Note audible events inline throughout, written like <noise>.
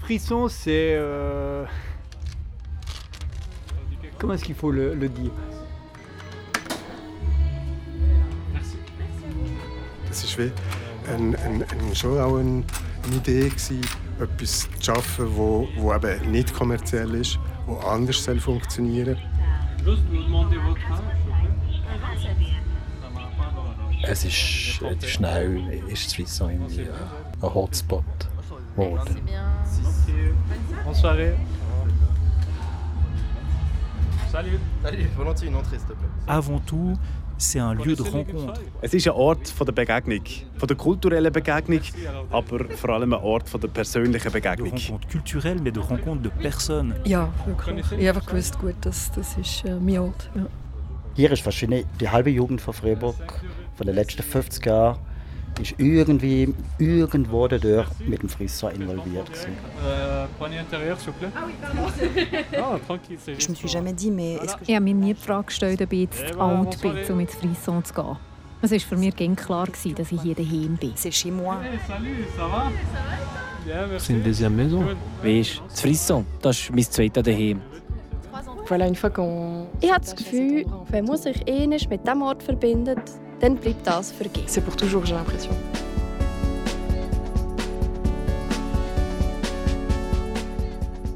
Frisson, c'est... Euh... Comment est-ce qu'il faut le, le dire? Das ist wie ein, ein, ein, schon auch eine, eine Idee gewesen, etwas zu schaffen, wo, wo eben nicht kommerziell ist, wo anders soll funktionieren Es ist schnell ist Frisson irgendwie ein Hotspot geworden. Bonsoir. Salut. Salut, volontiers une entrée, s'il te plaît. Avant tout, c'est un lieu de rencontre. Es ist ein Ort von der Begegnung, von der kulturellen Begegnung, aber vor allem ein Ort von der persönlichen De Begegnung. rencontre culturelle, mais de rencontre de personnes. Ja, wirklich. Ich habe gewusst, gut, das, das ist äh, mein Ort. Ja. Hier ist wahrscheinlich die halbe Jugend von Freiburg von den letzten 50 Jahren ist irgendwie irgendwo dadurch mit dem Frisson involviert <laughs> Ich habe mir nie die Frage gestellt, ob ich jetzt zu alt bin, um ins Frisson zu gehen. Es war für mich ganz klar, gewesen, dass ich hier daheim bin. c'est chez moi. C'est une deuxième maison. Weißt du, das Frisson, das ist mein zweiter daheim. Ich habe das Gefühl, wenn man sich eh nicht mit diesem Ort verbindet, dann bleibt das vergeben. C'est pour toujours, j'ai l'impression.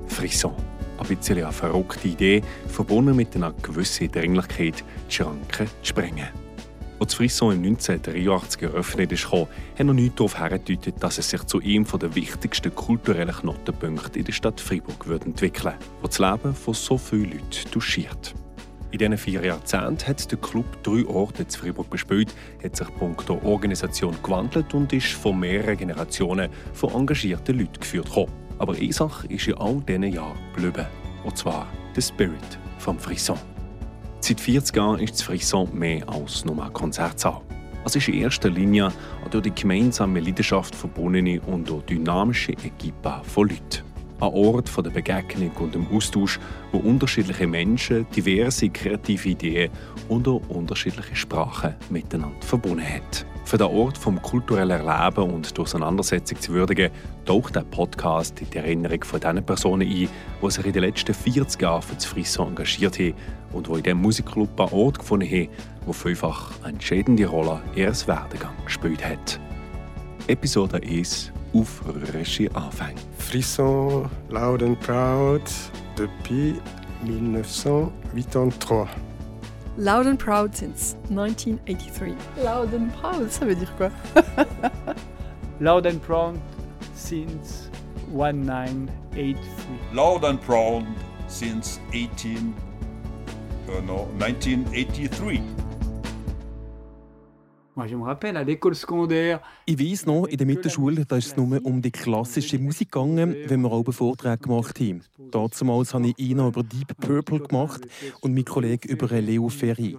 Frisson. Ein bisschen eine verrückte Idee, verbunden mit einer gewissen Dringlichkeit, die Schranken zu sprengen. Als das Frisson im 1983 eröffnet ist, kam, hat noch nichts darauf hingedeutet, dass es sich zu einem der wichtigsten kulturellen Knotenpunkte in der Stadt Freiburg entwickeln würde, das das Leben von so vielen Leuten touchiert. In diesen vier Jahrzehnten hat der Club drei Orte zu Freiburg bespielt, hat sich punkto Organisation gewandelt und ist von mehreren Generationen von engagierten Leuten geführt. worden. Aber eine Sache ist in all diesen Jahren geblieben, und zwar der Spirit vom Frisson. Seit 40 Jahren ist das Frisson mehr als nur ein Konzertsaal. Es ist in erster Linie durch die gemeinsame Leidenschaft verbundene und durch dynamische Equipe von Leuten. Ein Ort der Begegnung und dem Austausch, wo unterschiedliche Menschen diverse kreative Ideen und auch unterschiedliche Sprachen miteinander verbunden hat. Für den Ort vom kulturellen Erleben und die Auseinandersetzung zu würdigen, taucht der Podcast in die Erinnerung von den Personen ein, die sich in den letzten 40 Jahren für das Frisson engagiert haben und die in diesem Musikclub einen Ort gefunden haben, wo vielfach eine entscheidende Rolle in ihrem Werdegang gespielt hat. Episode 1 Aufrührerische Anfänge. Frisson, loud and proud, depuis 1983. Loud and proud since 1983. Loud and proud, ça veut dire quoi? <laughs> Loud and proud since 1983. Loud and proud since 18, uh, no, 1983. Ich weiss noch, in der Mittelschule da ist es nur um die klassische Musik gegangen, wenn wir auch Vorträge gemacht haben. Damals habe ich einen über Deep Purple gemacht und mein Kollege über Leo Ferry.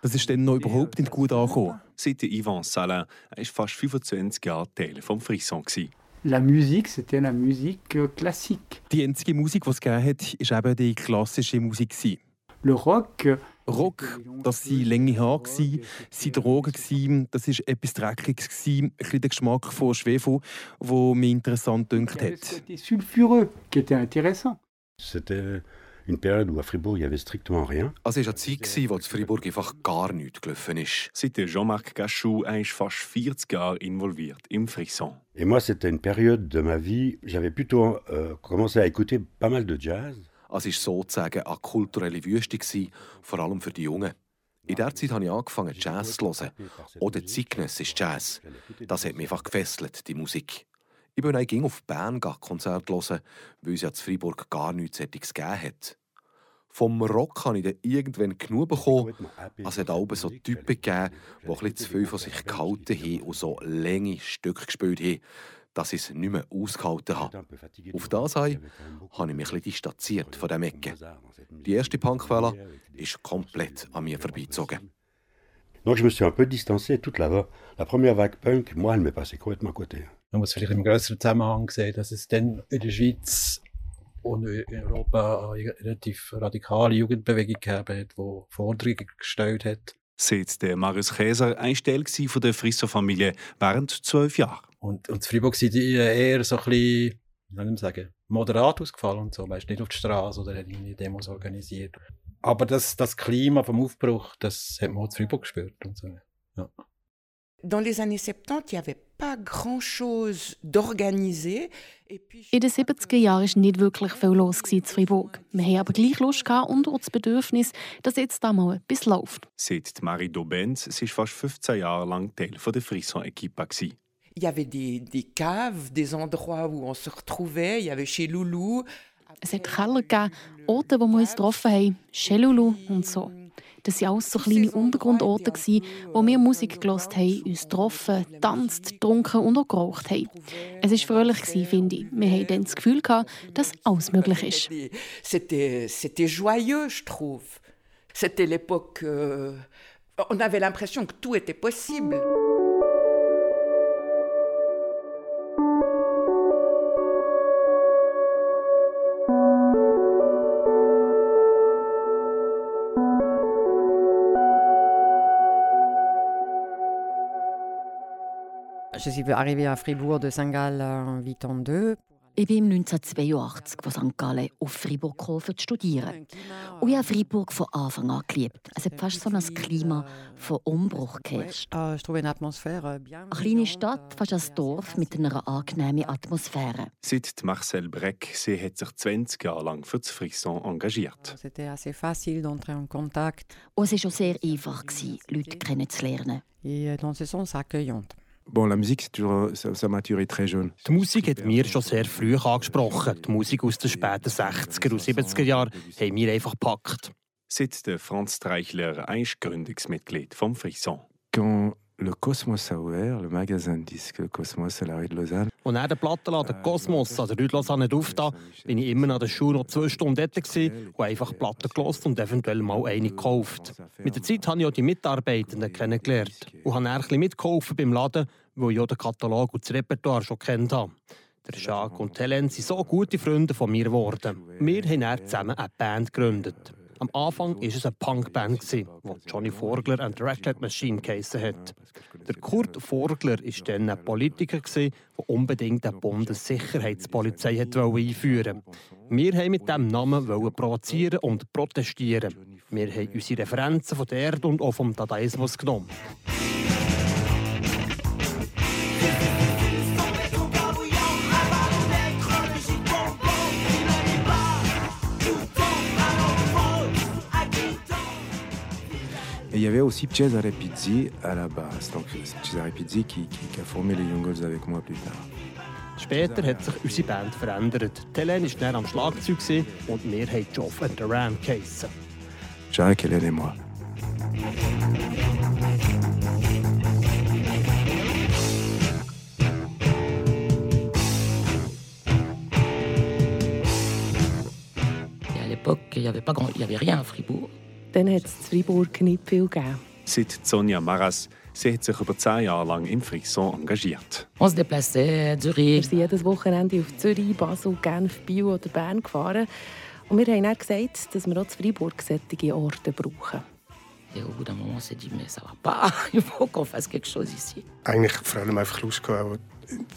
Das ist dann noch überhaupt nicht gut angekommen. Seit Ivan Salin war fast 25 Jahre Teil vom Frisson. gewesen. la musique, c'était la musique euh, classique. Die einzige Musik, die es gegeben hat, war eben die klassische Musik. Le rock, euh, Rock, das waren lange Haare, das waren Drogen, das war etwas Dreckiges, ein bisschen der Geschmack von Schwefel, der mich interessant gedünkt hat. c'était sulfureux, qui était intéressant. C'était une période où à Fribourg, il y avait strictement rien. Es war eine Zeit, wo in Freiburg einfach gar nichts gelaufen ist. Seit Jean-Marc Gachou er ist fast 40 Jahre involviert im Frisson. Et moi, c'était une période de ma vie, j'avais plutôt euh, commencé à écouter pas mal de jazz. Es war sozusagen eine kulturelle Wüste, vor allem für die Jungen. In dieser Zeit habe ich angefangen, Jazz zu hören. Oder zeitgenössisch Jazz. Das hat mich einfach gefesselt, die Musik. Ich bin eigentlich auf Bern Konzert hören, weil es ja in Freiburg gar nichts solches gegeben hat. Vom Rock habe ich dann irgendwann genug bekommen. Es hat auch so Typen gegeben, die ein bisschen zu viel von sich gehalten haben und so lange Stücke gespielt haben, dass ich es nicht mehr ausgehalten habe. Auf das habe ich mich ein bisschen distanziert von diesem Ecke. Die erste Punkwelle ist komplett an mir vorbeigezogen. Donc je me suis un peu distancé. Toute la, la première vague punk, moi, elle m'est passée complètement à côté. Man muss vielleicht im größeren Zusammenhang sehen, dass es dann in der Schweiz und in Europa eine relativ radikale Jugendbewegung gegeben hat, die Forderungen gestellt hat. Seit der Marius Käser ein Teil von der Frisson-Familie während zwölf Jahren. Und, und in Freiburg sind die eher so ein bisschen, wie soll ich sagen, moderat ausgefallen und so. Weißt nicht auf die Straße oder hat irgendwie Demos organisiert. Aber das, das Klima vom Aufbruch, das hat man auch in Freiburg gespürt und so. Ja. Dans les années 70, il n'y avait. In den 70er Jahren war nicht wirklich viel los in Freiburg. Wir haben aber gleich Lust und auch das Bedürfnis, dass jetzt da mal etwas läuft. Sagt Marie Dobenz, sie war fast 15 Jahre lang Teil der Frisson-Equipe. Il y avait des, des caves, des endroits où on se retrouvait. Il y avait chez Loulou. Es hat Keller gegeben, Orte, wo wir uns getroffen haben, chez Loulou und so. Das waren alles so kleine Untergrundorte, wo wir Musik gehört haben, uns getroffen, tanzt, getrunken und auch geraucht haben. Es war fröhlich, finde ich. Wir hatten dann das Gefühl, dass alles möglich ist. C'était joyeux, je trouve. C'était l'époque... Euh, on avait l'impression que tout était possible. Je suis arrivée à Fribourg de Saint-Gall en 82. Ich bin 1982 von St. Gallen auf Fribourg gekommen, um zu studieren. Und ich habe Fribourg von Anfang an geliebt. Es hat fast so ein Klima von Umbruch geherrscht. Eine kleine Stadt, fast ein Dorf mit einer angenehmen Atmosphäre. Seit Marcel Breck, sie hat sich 20 Jahre lang für das Frisson engagiert. Und es war auch sehr einfach, Leute kennenzulernen. Et dans ce sens accueillante. Bon, la musique, toujours, ça, ça m'a très jeune. Die Musik hat mir schon sehr früh angesprochen. Die Musik aus den späten 60er und 70er Jahren haben mir einfach gepackt. Seit der Franz Treichler ein Gründungsmitglied vom Frisson. Quand le Cosmos a ouvert, le magasin de disques Cosmos à la rue de Lausanne. Und nach der Plattenladen Cosmos an der Rue de Lausanne aufgetan, bin ich immer an der Schule noch zwei Stunden dort und einfach Platten gelesen und eventuell mal eine gekauft. Mit der Zeit habe ich auch die Mitarbeitenden kennengelernt und habe ein bisschen mitgeholfen beim Laden, weil ich auch den Katalog und das Repertoire schon kennt habe. Der Jacques und Helen sind so gute Freunde von mir geworden. Wir haben zusammen eine Band gegründet. Am Anfang war es eine Punkband, die Johnny Vorgler und Red Red Machine geheissen hat. Der Kurt Vorgler war dann ein Politiker, der unbedingt eine Bundessicherheitspolizei einführen wollte. Wir wollten mit diesem Namen provozieren und protestieren. Wir haben unsere Referenzen von der Erde und auch vom Dadaismus genommen. Il y avait aussi Cesare Pizzi à la basse. Donc Cesare Pizzi qui, qui, qui a formé les Young Girls avec moi plus tard. Später hat sich unsere Band verändert. Hélène war dann am Schlagzeug und wir haben Geoff and the Ram geheissen. Jacques, Hélène et moi. Et à l'époque, il n'y avait, pas grand... il y avait rien à Fribourg. Dann hat es in Freiburg nicht viel gegeben. Seit Sonja Maras. Sie hat sich über zehn Jahre lang im Frisson engagiert. On se déplaçait, Zürich. Wir sind jedes Wochenende auf Zürich, Basel, Genf, Biel oder Bern gefahren. Und wir haben dann gesagt, dass wir auch in Freiburg solche Orte brauchen. Et au bout d'un moment, on s'est dit, mais ça va pas, <laughs> il faut qu'on fasse quelque chose ici. Eigentlich vor allem einfach Lust gehabt,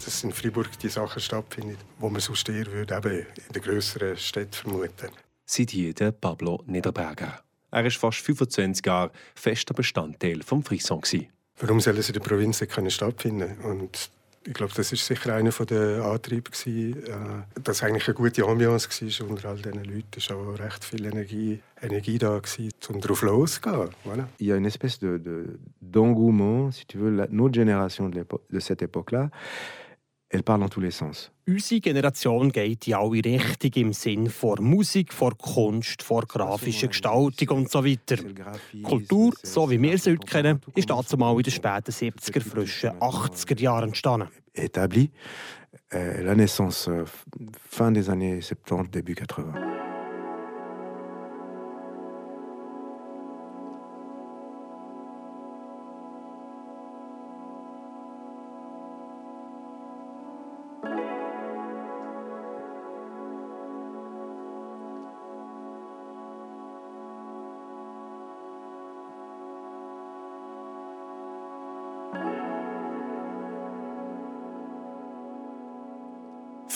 dass in Freiburg die Sachen stattfinden, wo man sonst eher würde, eben in den grösseren Städten vermuten. Seit hier Pablo Niederberger. Er war fast 25 Jahre fester Bestandteil des Frisson. Warum soll es in der Provinz können stattfinden? Und ich glaube, das war sicher einer der Antriebe, äh, dass es eigentlich eine gute Ambiance war unter all diesen Leuten. Es war auch recht viel Energie, Energie da, um darauf loszugehen. Voilà. Il y a une espèce de, de, d'engouement, si tu veux, la, notre génération de, de cette époque-là, elle parle dans tous les sens. Unsere Generation geht in alle Richtungen im Sinn von Musik, von Kunst, von grafischer Gestaltung und so weiter. Kultur, so wie wir sie heute kennen, ist dazu mal in den späten 70er, frischen 80er Jahren entstanden. Établi, euh, la naissance euh, fin des années 70, début 80.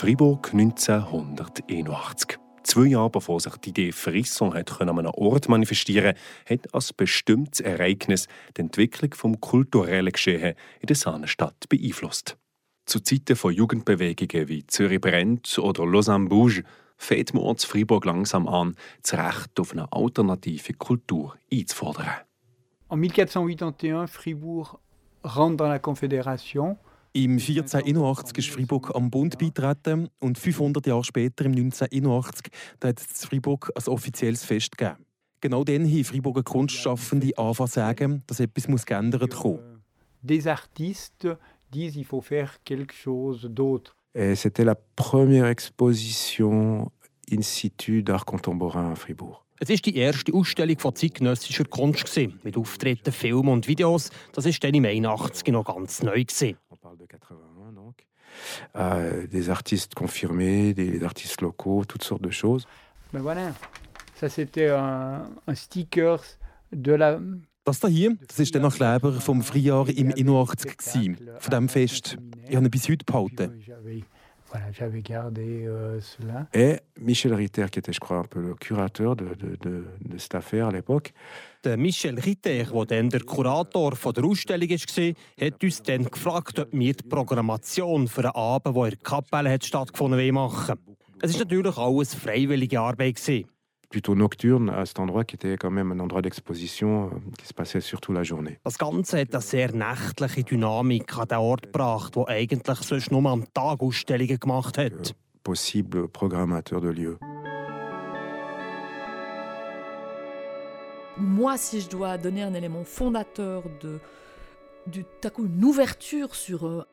Fribourg 1981. Zwei Jahre bevor sich die Idee Frisson hat an einem Ort manifestieren hat als bestimmtes Ereignis die Entwicklung vom kulturellen Geschehen in der Sahnenstadt beeinflusst. Zu Zeiten von Jugendbewegungen wie Zürich brennt oder Lausanne bouge fängt man uns Fribourg langsam an, das Recht auf eine alternative Kultur einzufordern. En 1481, Fribourg rentre dans la Confédération. Im 1481 ist Freiburg am Bund beitreten und 500 Jahre später, im 1981, da hat es Freiburg als offizielles Fest gegeben. Genau dann haben Freiburger Kunstschaffende anfangen zu sagen, dass etwas muss geändert werden Des artistes disent il faut faire quelque chose d'autre. C'était la première exposition in situ d'art contemporain à Fribourg. Es war die erste Ausstellung von zeitgenössischer Kunst, mit Auftritten, Filmen und Videos. Das war dann im 81 noch ganz neu. Euh, des artistes confirmés, des artistes locaux, toutes sortes de choses. Ben voilà, ça c'était un, un sticker de la... Das hier, das ist der Kleber vom Frühjahr im 81 von diesem Fest. Ich habe ihn bis heute behalten. Voilà, j'avais gardé euh, cela. Et Michel Ritter, qui était, je crois, un peu le curateur de, de, de, de cette affaire à l'époque. Der Michel Ritter, der dann der Kurator der Ausstellung war, hat uns dann gefragt, ob wir die Programmation für einen Abend, der in der Kapelle hat stattgefunden machen Es war natürlich alles freiwillige Arbeit. Plutôt nocturne à cet endroit qui était quand même un endroit d'exposition euh, qui se passait surtout la journée. Das Ganze hat eine sehr nächtliche Dynamik an den Ort gebracht, wo eigentlich sonst nur am Tag Ausstellungen gemacht hat. Euh, possible programmateur de lieux. Moi, si je dois donner un élément fondateur de, du, coup, une ouverture sur euh,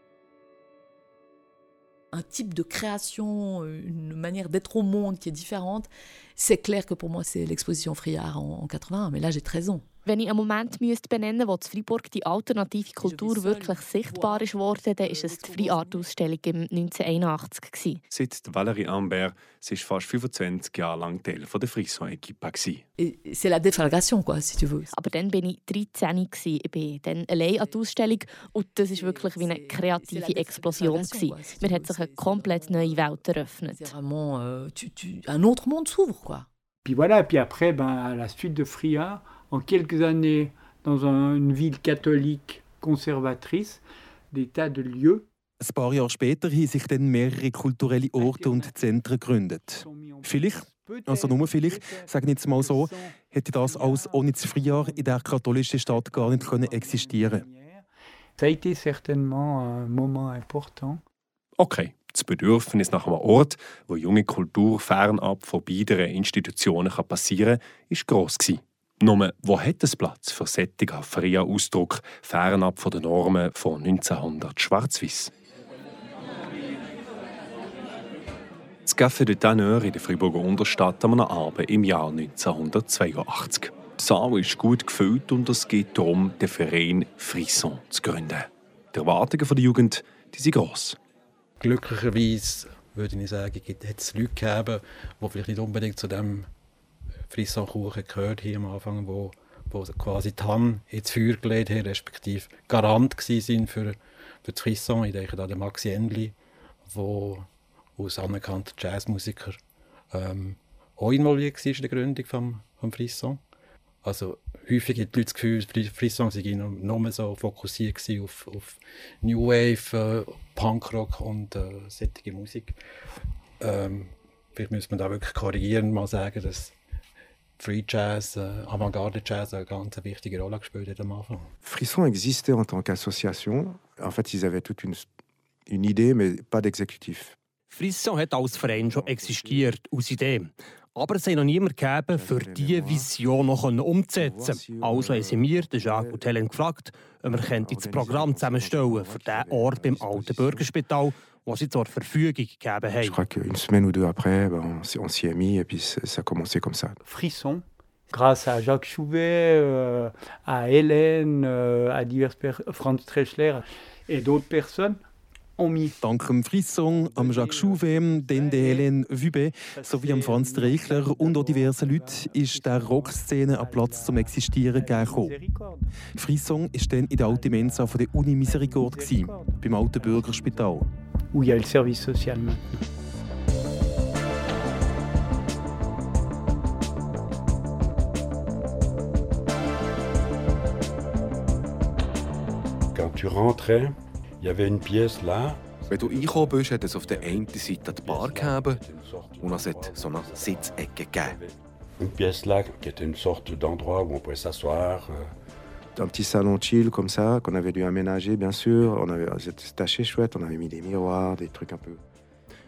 un type de création, une manière d'être au monde qui est différente, c'est clair que pour moi, c'est l'exposition Friard en, en 81. Mais là, j'ai 13 ans. Wenn ich einen Moment müsste benennen wo in Freiburg die alternative Kultur wirklich sichtbar ist worden, dann ist es die Free Art Ausstellung im 1981 gewesen. Seit Valérie Ambert, sie ist fast 25 Jahre lang Teil der Frisson-Equipe. C'est la déflagration, quoi, si tu veux. Aber dann bin ich 13 gewesen. Ich bin dann allein an der Ausstellung und das ist wirklich wie eine kreative Explosion gewesen. Mir hat sich eine komplett neue Welt eröffnet. Vraiment, euh, tu, tu, un autre monde s'ouvre, quoi. Puis voilà, puis après, ben, à la suite de Friard, en quelques années dans un, une ville catholique conservatrice, des tas de lieux. Ein paar Jahre später haben sich dann mehrere kulturelle Orte und Zentren gegründet. Vielleicht, also nur vielleicht, sagen jetzt mal so, hätte das alles ohne das Frühjahr in der katholischen Stadt gar nicht können existieren Ça a été certainement un moment important. Okay, das Bedürfnis nach einem Ort, wo junge Kultur fernab von beiden Institutionen passieren kann, war gross. Nur, wo hat es Platz für sättigen, freien Ausdruck fernab von den Normen von 1900 Schwarz-Weiß? Das Café de Tanneur in der Friburger Unterstadt am Abend im Jahr 1982. Die Saal ist gut gefüllt und es geht darum, den Verein Frisson zu gründen. Die Erwartungen der Jugend die sind gross. Glücklicherweise würde ich sagen, hat es Leute gegeben, die vielleicht nicht unbedingt zu dem Frissonkuchen gehört hier am Anfang, wo, wo quasi die Hand ins Feuer gelegt haben, respektive Garant sind für, für das Frisson. Ich denke an Maxi Endli, der als anerkannter Jazzmusiker ähm, auch involviert war in der Gründung vom, vom Frisson. Also häufig haben die Leute das Gefühl, Frisson sei nur so fokussiert auf, auf New Wave, äh, Punkrock und äh, solche Musik. Ähm, vielleicht müsste man da wirklich korrigieren, mal sagen, dass Free Jazz, äh, Avantgarde Jazz eine ganz wichtige Rolle gespielt hat am Anfang. Frisson existait en tant qu'association. En fait, ils avaient toute une, une idée, mais pas d'exécutif. Frisson hat als Verein schon existiert, aus Idee. Aber es hat noch niemand gegeben, für diese Vision noch umzusetzen. Also haben sie mir, Jacques und Helen, gefragt, ob wir das Programm zusammenstellen für diesen Ort beim alten Bürgerspital, was sie zur Verfügung gegeben haben. Je crois qu'une semaine ou deux après, ben, on s'y est mis et puis ça a commencé comme ça. Frisson, grâce à Jacques Chouvet, euh, à Hélène, euh, à diverses personnes, Franz Treschler et d'autres personnes, Dank dem Frisson, am Jacques Chouvet, den der Hélène Vubé sowie am Franz Dreichler und auch diversen Leuten ist der Rockszene einen Platz zum Existieren gegeben. Frisson war dann in der alten Mensa von der Uni Misericorde, beim alten Bürgerspital. Où il y a le service social maintenant. Quand tu rentrais, il y avait une pièce là. Wenn du reingekommen bist, hat es auf der einen Seite die Bar gegeben und es hat so eine Sitzecke gegeben. Une pièce là qui était une sorte d'endroit où on pouvait s'asseoir. euh. Un petit salon chill comme ça, qu'on avait dû aménager, bien sûr. On avait, c'était assez chouette, on avait mis des miroirs, des trucs un peu.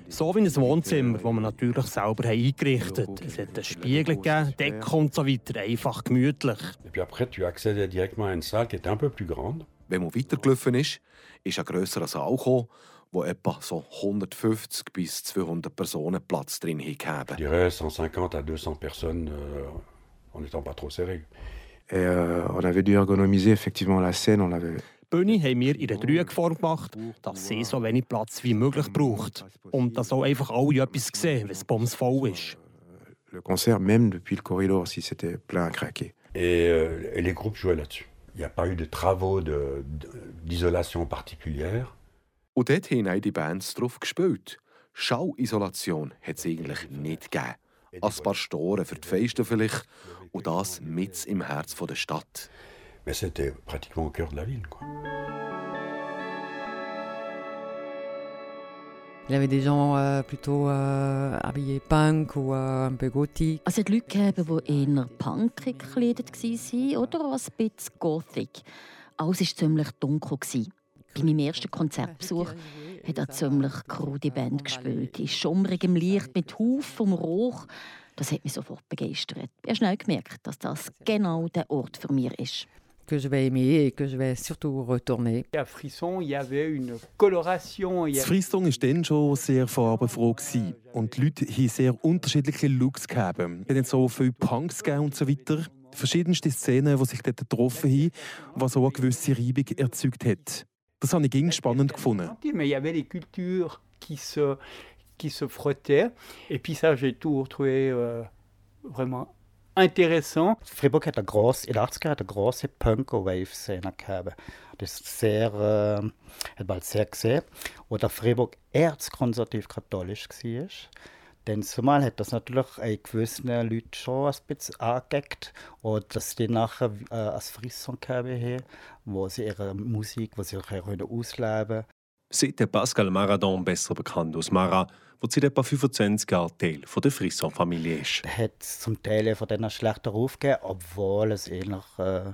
So wie ein Wohnzimmer, das wir natürlich selber haben eingerichtet haben. Es hat einen Spiegel gegeben, Decke und so weiter. Einfach gemütlich. Et puis après, tu accédais directement à une salle qui était un peu plus grande. Wenn man weitergelaufen ist, ist ein grösserer Saal gekommen, wo etwa so 150 bis 200 Personen Platz drin haben. dirais 150 à 200 personnes euh, en n'étant pas trop serré. Et euh, on avait dû ergonomiser effectivement la scène, on l'avait Die Bühne haben wir in einer Dreieckform gemacht, dass sie so wenig Platz wie möglich braucht. Und dass auch einfach alle etwas sehen, wenn es bumsvoll ist. le concert, même depuis le corridor, si c'était plein à craquer. Et, euh, et les groupes jouaient là-dessus. Il n'y a pas eu de travaux de- de- d'isolation particulière. Und dort haben die Bands drauf gespielt. Schauisolation hat es eigentlich nicht gegeben. Ein paar Storen für die Feisten vielleicht und das mit im Herz der Stadt. Mais c'était pratiquement au cœur de la ville. Quoi. Il y avait des gens euh, plutôt euh, habillés punk ou euh, un peu gothique. Also Leute gegeben, die eher punkig gekleidet waren oder ein bisschen gothic. Alles war ziemlich dunkel. gewesen. Bei meinem ersten Konzertbesuch hat eine ziemlich krude Band gespielt. In schummrigem Licht mit Haufen Rauch. Das hat mich sofort begeistert. Ich habe schnell gemerkt, dass das genau der Ort für mich ist. que je vais aimer et que je vais surtout retourner. À Frisson, il y avait une coloration. Das avait- Frisson war dann schon sehr farbenfroh gewesen. und die Leute haben sehr unterschiedliche Looks gehabt. Es hat so viele Punks gegeben und so weiter. Verschiedenste Szenen, die sich dort getroffen haben, was auch eine gewisse Reibung erzeugt hat. Das habe ich spannend gefunden. Mais il y avait les cultures qui se, qui se frottaient. Et puis ça, j'ai tout retrouvé euh, vraiment intéressant. Fribourg hat eine grosse, in den 80er hat eine grosse Punko-Wave-Szene gehabt. Das ist sehr, äh, hat man sehr gesehen. Oder Fribourg erzkonservativ-katholisch war. Denn zumal hat das natürlich einen gewissen Leuten schon ein bisschen angeeckt. Und dass die nachher äh, ein Frisson gehabt haben, wo sie ihre Musik, wo sie auch ausleben können. Seit der Pascal Maradon, besser bekannt als Mara, der seit etwa 25 Jahren Teil von der Frisson-Familie ist. Da hat zum Teil von denen schlechter Ruf gegeben, obwohl es eigentlich, äh,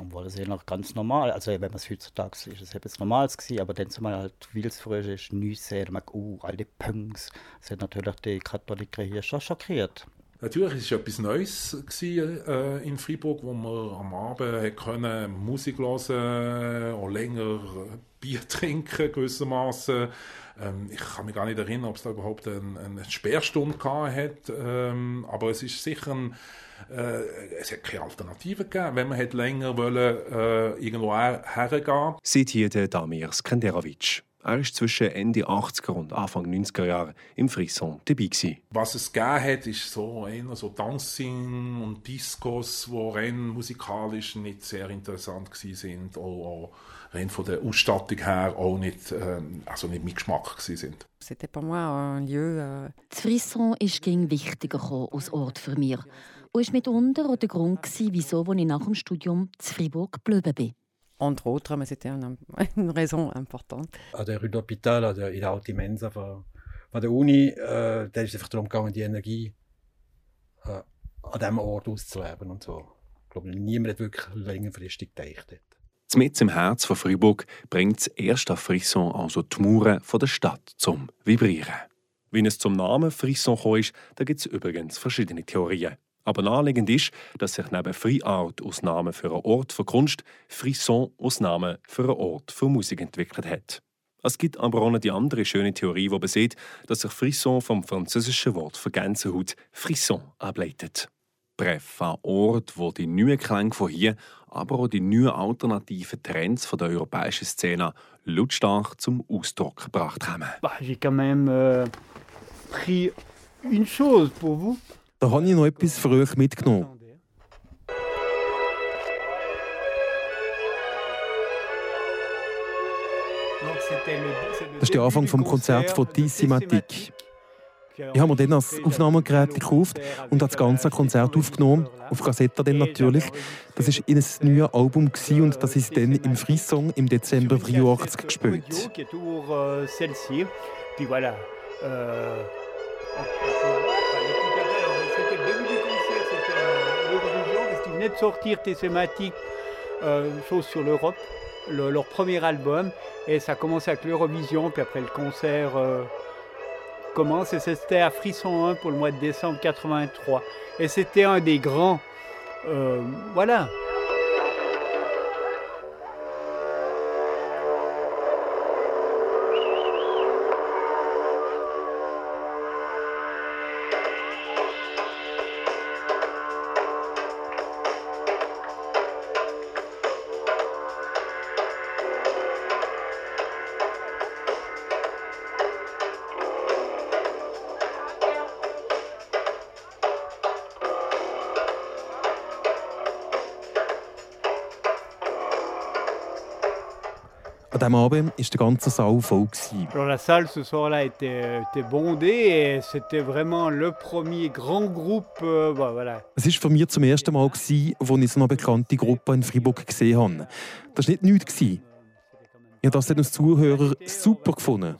obwohl es eigentlich ganz normal, also wenn man es heutzutage ist, es etwas Normales gewesen, aber dann zumal halt, weil es früher ist, nichts sehen, man uh, all die Punks, das hat natürlich die Katholiker hier schon schockiert. Natürlich war es etwas Neues gewesen, äh, in Freiburg, wo man am Abend können Musik hören auch länger Bier <laughs> trinken gewissermaßen. Ähm, ich kann mich gar nicht erinnern, ob es da überhaupt eine, eine Sperrstunde gehabt hat, ähm, aber es ist sicher ein, es hat keine Alternative gegeben, wenn man hat länger wollen, äh, irgendwo her- hergehen Seit hier der Damir Skenderovic. Er war zwischen Ende 80er und Anfang 90er Jahre im Frisson dabei. Gewesen. Was es gegeben hat, ist so eher so Dancing und Discos, die rein musikalisch nicht sehr interessant sind, auch, auch rein von der Ausstattung her auch nicht, ähm, also nicht mein Geschmack sind. C'était pour moi un lieu. Das Frisson ist ging wichtiger als Ort für mich. Und war mitunter auch der Grund, gewesen, wieso ich nach dem Studium zu Fribourg geblieben bin. entre autres, mais c'était un- une raison importante. An der Rue d'Hôpital, an der, in der alten Mensa von, von der Uni, äh, da ist es einfach darum gegangen, die Energie äh, an diesem Ort auszuleben und so. Ich glaube, niemand hat wirklich längerfristig gedacht. dort. Mitten im Herz von Freiburg bringt das erste Frisson also die Mauern von der Stadt zum Vibrieren. Wie es zum Namen Frisson gekommen ist, da gibt es übrigens verschiedene Theorien. Aber naheliegend ist, dass sich neben Free Art als Name für einen Ort für Kunst Frisson als Name für einen Ort für Musik entwickelt hat. Es gibt aber auch noch die andere schöne Theorie, die besagt, dass sich Frisson vom französischen Wort für Gänsehaut Frisson ableitet. Bref, ein Ort, wo die neuen Klänge von hier, aber auch die neuen alternativen Trends von der europäischen Szene lautstark zum Ausdruck gebracht haben. Bah, J'ai quand même euh, pris une chose pour vous. Da habe ich noch etwas für mitgenommen. Das ist der Anfang vom Konzert von Dissimatic. Ich habe mir dann das Aufnahmegerät gekauft und das ganze Konzert aufgenommen, auf Kassette dann natürlich. Das war in ein neues Album und das ist dann im Frisson im Dezember 1983 gespielt. De sortir tes thématiques, euh, chose sur l'Europe, le, leur premier album, et ça commence avec l'Eurovision, puis après le concert euh, commence, et c'était à Frisson 1 pour le mois de décembre 83. Et c'était un des grands, euh, voilà, diesem Abend war der ganze Saal voll. Alors la salle ce soir-là était, était bondée et c'était vraiment le premier grand groupe. Euh, bah, voilà. Es war für mich zum ersten Mal, gewesen, als ich so eine bekannte Gruppe in Freiburg gesehen habe. Das war nicht nichts. Gewesen. Ich habe das als Zuhörer super gefunden.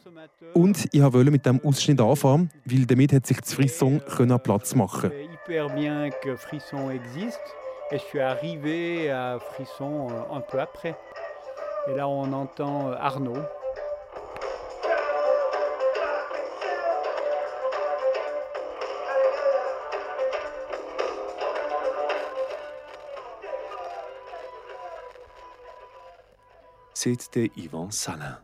Und ich wollte mit diesem Ausschnitt anfangen, weil damit hat sich das Frisson Platz machen hyper bien que Frisson existe et je suis arrivé à Frisson euh, un peu après. Et là, on entend euh, Arnaud. C'était Yvan Salin.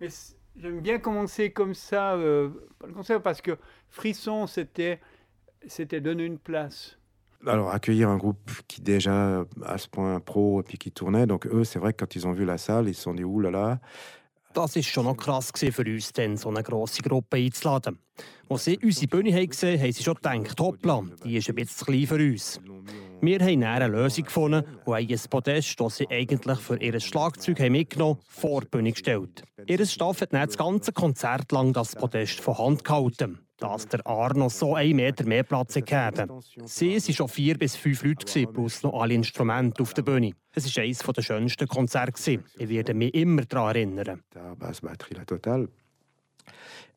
Mais j'aime bien commencer comme ça, euh, le concert, parce que Frisson, c'était, c'était donner une place. Alors, accueillir un groupe qui déjà à ce point pro et puis qui tournait, donc eux, c'est vrai que quand ils ont vu la salle, ils se sont dit, ouh là là. Das war schon noch krass für uns, dann so eine grosse Gruppe einzuladen. Als sie unsere Bühne haben gesehen haben sie schon gedacht, hoppla, die ist ein bisschen klein für uns. Wir haben eine Lösung gefunden und haben ein Podest, das sie eigentlich für ihr Schlagzeug haben mitgenommen vor die Bühne gestellt. Ihr Staff hat dann das ganze Konzert lang das Podest von Hand gehalten, dass der Arno so einen Meter mehr Platz gegeben Sie waren schon vier bis fünf Leute, gewesen, plus noch alle Instrumente auf der Bühne. Es war eines der schönsten Konzerte. gewesen. Ich werde mich immer daran erinnern.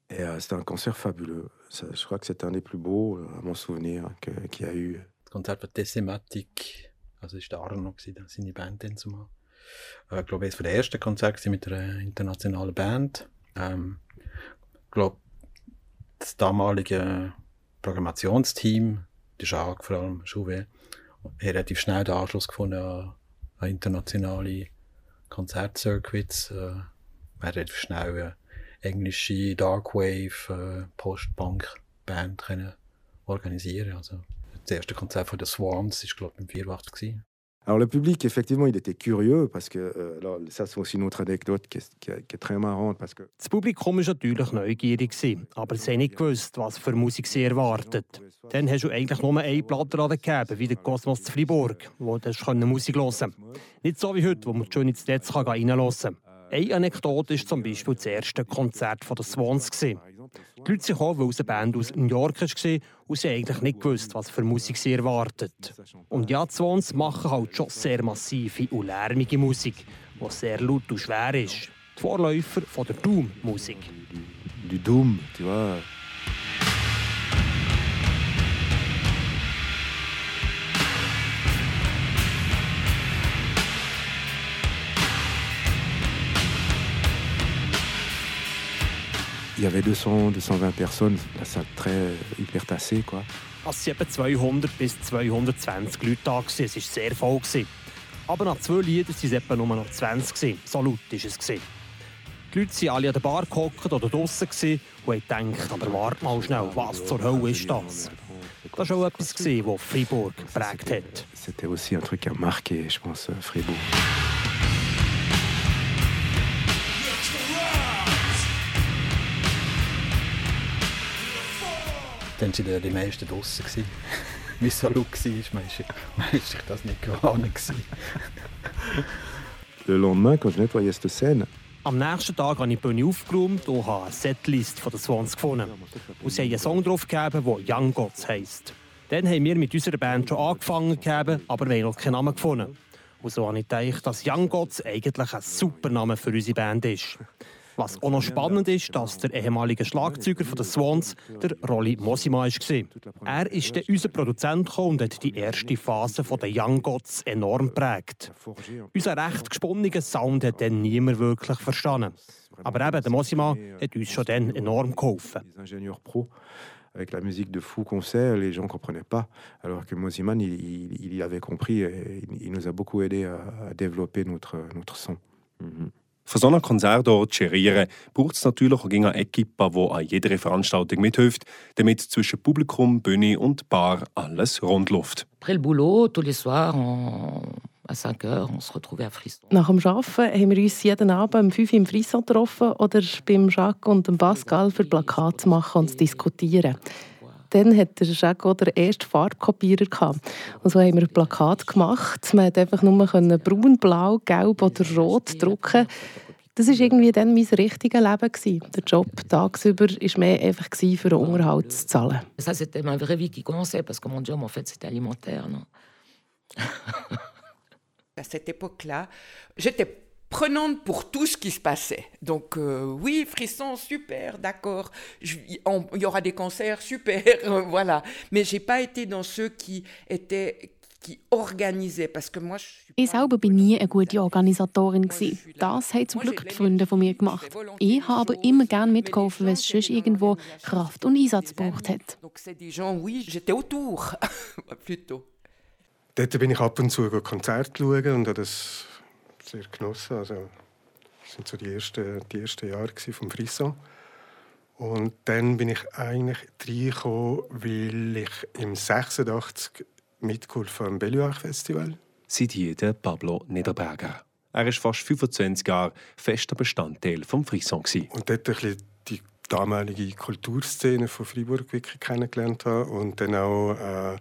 Et euh, c'était un concert fabuleux. Je crois que c'était un des plus beaux, euh, à mon souvenir, que- qu'il y a eu. Das Konzert von Decimatic, also das war der Arno, seine Band dann zumal. Äh, Ich glaube, eines der ersten Konzerte gewesen mit einer internationalen Band. Ähm, ich glaube, das damalige Programmationsteam, der Jacques vor allem, Jouvet, relativ schnell den Anschluss gefunden an, internationale Konzertcircuits. Äh, man hat relativ schnell eine englische Darkwave, äh, Post-Punk-Band organisieren. Also das erste Konzert von den Swans war, glaube ich, im 84 gewesen. Alors le public, effectivement, il était curieux parce que euh, alors, ça c'est aussi une autre anecdote qui est, qui est- très marrante parce que Das Publikum war natürlich neugierig, aber sie nicht gewusst, was für Musik sie erwartet. Dann hast du eigentlich nur einen Plattenladen gegeben, wie der Kosmos zu Fribourg, wo du hast Musik hören. Nicht so wie heute, wo man schön ins Netz reinhören kann. Eine Anekdote war zum Beispiel das erste Konzert der Swans. gewesen. Die Leute sind gekommen, weil es eine Band aus New York war und sie eigentlich nicht gewusst, was für Musik sie erwartet. Und ja, die Swans machen halt schon sehr massive und lärmige Musik, die sehr laut und schwer ist. Die Vorläufer von der Doom-Musik. du Doom, tu vois. Il y avait 200, 220 personnes, la salle très hyper tassée, quoi. Es waren etwa 200 bis 220 Leute da. Es war sehr voll. gewesen. Aber nach zwei Liedern waren es etwa nur noch 20. gewesen. So laut war es. gewesen. Die Leute sind alle an der Bar gehockt oder draußen und haben gedacht, aber warte mal schnell, was zur Hölle ist das? Das war auch etwas, das Freiburg geprägt hat. C'était aussi un truc qui a marqué, je pense, Fribourg. Dann waren die meisten draußen. <laughs> Wie es so laut war, man sich das nicht gewohnt. Le lendemain, quand je nettoyais cette scène, Am nächsten Tag habe ich die Bühne aufgeräumt und habe eine Setlist von den Swans gefunden. Und sie haben einen Song drauf gegeben, der Young Gods heisst. Dann haben wir mit unserer Band schon angefangen, gegeben, aber wir haben noch keinen Namen gefunden. Und so habe ich gedacht, dass Young Gods eigentlich ein super Name für unsere Band ist. Was auch noch spannend ist, dass der ehemalige Schlagzeuger von den Swans, der Rolli Mosima, war. Er ist dann unser Produzent und hat die erste Phase der Young Gods enorm geprägt. Unser recht gesponnener Sound hat dann niemand wirklich verstanden. Aber eben, der Mosima hat uns schon dann enorm geholfen. avec la musique de fou qu'on sait, les gens ne comprenaient pas. Alors que Mosiman, il, il, il avait compris et il, il nous a beaucoup aidé à, à développer notre, notre son. Für so ein Konzert zu gerieren, braucht es natürlich auch eine Equipe, die an jeder Veranstaltung mithilft, damit zwischen Publikum, Bühne und Bar alles rund läuft. Après le boulot, tous les soirs, on- à 5 heures, on se retrouvait à Friston. Nach dem Arbeiten haben wir uns jeden Abend um 5 Uhr im Frisson getroffen oder beim Jacques und dem Pascal für Plakate zu machen und zu diskutieren. Dann hat der Jacques auch den ersten Farbkopierer gehabt. Und so haben wir ein Plakat gemacht. Man konnte einfach nur können braun, blau, gelb oder rot drucken. Das war irgendwie dann mein richtiges Leben. gewesen. Der Job tagsüber war mehr einfach gewesen, für den Unterhalt zu zahlen. Ça, c'était ma vraie vie qui commençait, parce que mon job, en fait, c'était alimentaire. Non À cette époque-là, j'étais prenante pour tout ce qui se passait. Donc euh, oui, frisson, super, d'accord. Il y aura des concerts, super, <laughs> euh, voilà. Mais j'ai pas été dans ceux qui étaient qui organisaient, parce que moi, je Ich selber war nie eine gute Organisatorin. gewesen. Das haben zum Glück die Freunde von mir gemacht. Ich habe aber immer gerne mitgeholfen, wenn es sonst irgendwo Kraft und Einsatz gebraucht hat. Donc c'est des gens, oui, j'étais autour, <laughs> plutôt. Dort bin ich ab und zu ein Konzert schauen und habe das sehr genossen. Also, das sind so die ersten, die ersten Jahre vom Frisson. Und dann bin ich eigentlich reingekommen, weil ich im 86 mitgeholfen am Belluach Festival. Seit hier der Pablo Niederberger. Er war fast 25 Jahre fester Bestandteil des Frisson. Und dort ein bisschen die damalige Kulturszene von Freiburg wirklich kennengelernt habe und dann auch äh,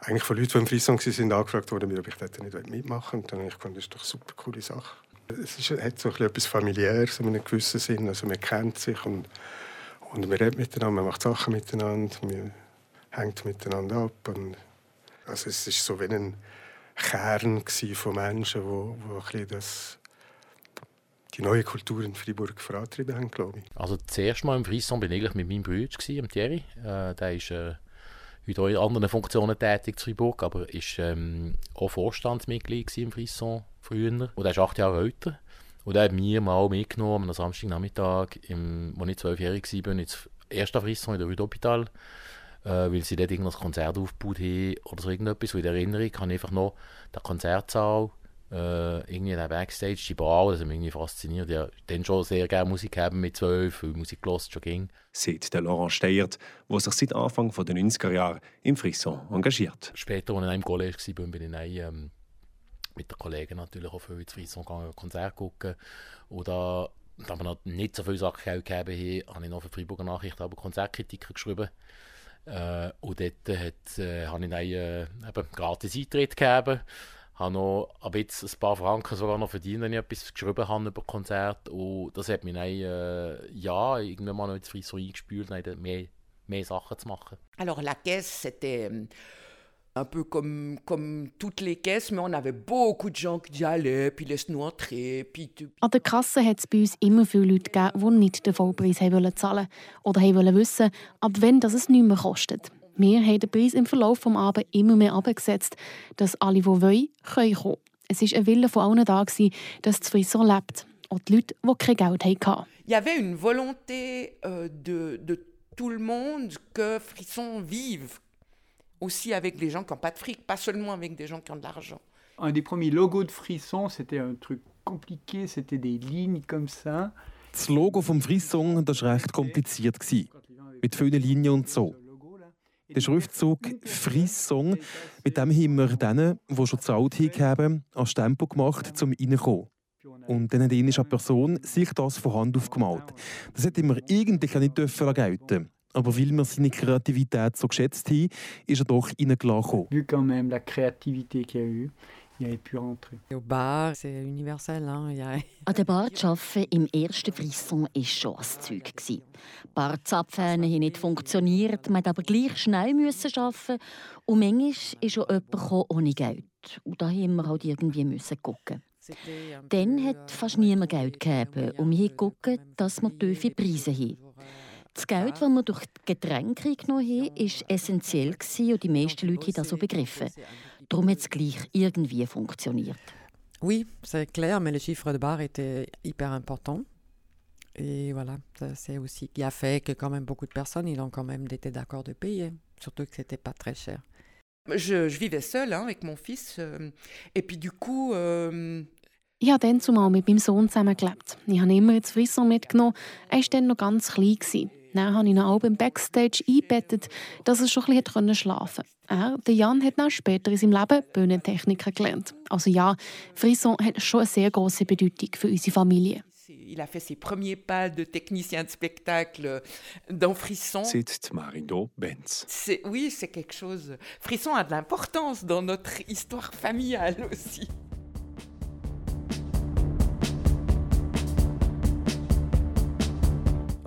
eigentlich von Leuten, die im Frisson waren, angefragt worden, ob ich dort nicht mitmachen will. Und dann ich gefunden, das ist doch eine super coole Sache. Es ist, hat so etwas familiäres in einem gewissen Sinn. Also man kennt sich und, und man redet miteinander, man macht Sachen miteinander, man hängt miteinander ab. Und also es ist so wie ein Kern von Menschen, wo, wo ein das, die neue Kultur in Freiburg vorantrieben haben, glaube ich. Also zuerst mal im Frisson bin ich mit meinem Bruder, Thierry. Äh, der ist äh, heute auch in anderen Funktionen tätig in Freiburg, aber ist ähm, auch Vorstandsmitglied im Frisson früher. Und er ist acht Jahre älter. Und er hat mich mal mitgenommen am Samstagnachmittag, als ich zwölfjährig war, ins erste Frisson in der Rue äh, weil sie dort irgendein Konzert aufgebaut haben oder so irgendetwas. Und in Erinnerung habe ich einfach noch den Konzertsaal, äh, irgendwie in der Backstage, die Bar, das hat mich irgendwie fasziniert. Ja, dann schon sehr gerne Musik haben mit zwölf, weil Musik gehört schon ging. Sagt der Laurent Steyert, der sich seit Anfang der 90er Jahre im Frisson engagiert. Später, als ich im College war, bin ich dann, ähm, mit den Kollegen natürlich auch viel ins Frisson gegangen, Konzert gucken. Oder da wir noch nicht so viele Sachen gegeben haben, habe ich noch für Freiburger Nachrichten aber Konzertkritiken geschrieben. Äh, und dort hat, äh, habe ich dann äh, eben gratis Eintritt gegeben. Habe noch ab jetzt ein paar Franken sogar noch verdient, wenn ich etwas geschrieben habe über Konzert. Und das hat mich dann, äh, ja, irgendwann mal noch Frisson eingespült, dann mehr, mehr Sachen zu machen. Alors la caisse, c'était euh, un peu comme, comme toutes les caisses, mais on avait beaucoup de gens qui y allaient, puis laisse-nous entrer, puis tu... An der Kasse hat es bei uns immer viele Leute gegeben, die nicht den Vollpreis haben wollen zahlen oder haben wollen wissen, ab wann das es nicht mehr kostet. Wir haben den Preis im Verlauf des Abends immer mehr abgesetzt, dass alle, die wollen, können kommen. Es war ein Wille von allen da, gewesen, dass das Frisson lebt. Auch die Leute, die kein Geld hatten. Il y avait une volonté euh, de, de tout le monde que Frisson vive aussi avec les gens qui n'ont pas de fric, pas seulement avec des gens qui ont de l'argent. Un des premiers logos de Frisson, c'était un truc compliqué, c'était des lignes comme ça. Das Logo vom Frisson das war recht kompliziert. Mit vielen Linien und so. Der Schriftzug Frisson, mit dem haben wir denen, die schon zahlt haben, als Stempel gemacht, um reinzukommen. Und dann hat eine Person sich das von Hand aufgemalt. Das hätte wir eigentlich auch nicht dürfen gelten Aber weil wir seine Kreativität so geschätzt haben, ist er doch reingelassen. Vu quand même la créativité qu'il y. Au bar, c'est universel. Hein? <laughs> An der Bar zu arbeiten im ersten Frisson war schon ein Zeug. Die Barzapfen haben nicht funktioniert, man musste aber gleich schnell arbeiten. Und manchmal ist schon jemand ohne Geld. Und da mussten wir halt irgendwie müssen gucken. Dann hat fast niemand Geld gegeben und wir haben geguckt, dass wir tiefe Preise haben. Das Geld, das wir durch die Getränke genommen haben, war essentiell und die meisten Leute haben das so begriffen. Darum hat es gleich irgendwie funktioniert. Oui, c'est clair, mais le chiffre de bar était hyper important. Et voilà, c'est aussi qui a fait que quand même beaucoup de personnes, ils ont quand même été d'accord de payer, surtout que c'était pas très cher. Je, je vivais seule hein, avec mon fils, euh, et puis du coup, euh, Ich habe dann zumal mit meinem Sohn zusammengelebt. Ich habe ihn immer ins Frisson mitgenommen. Er war dann noch ganz klein. Dann habe ich ihn auch im Backstage eingebettet, dass er schon ein bisschen schlafen konnte. Er, der Jan, hat dann später in seinem Leben Bühnentechniker gelernt. Also ja, Frisson hat schon eine sehr große Bedeutung für unsere Familie. Il a fait ses premiers pas de technicien de spectacle dans Frisson. C'est Marido Benz. Oui, c'est quelque chose. Frisson a de l'importance dans notre histoire familiale aussi.